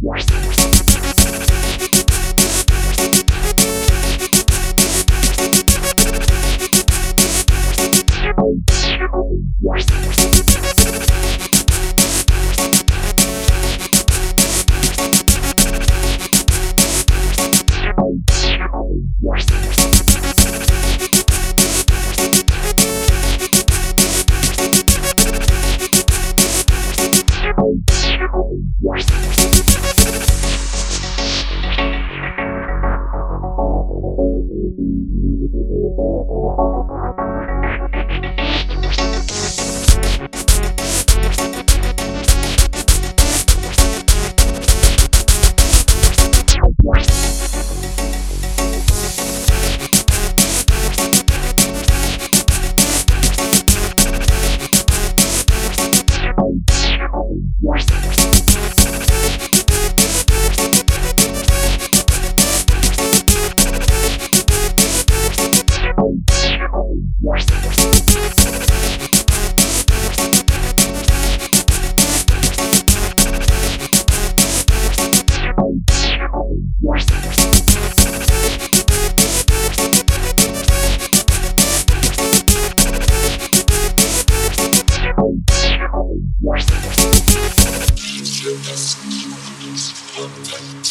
Worst. Thank you.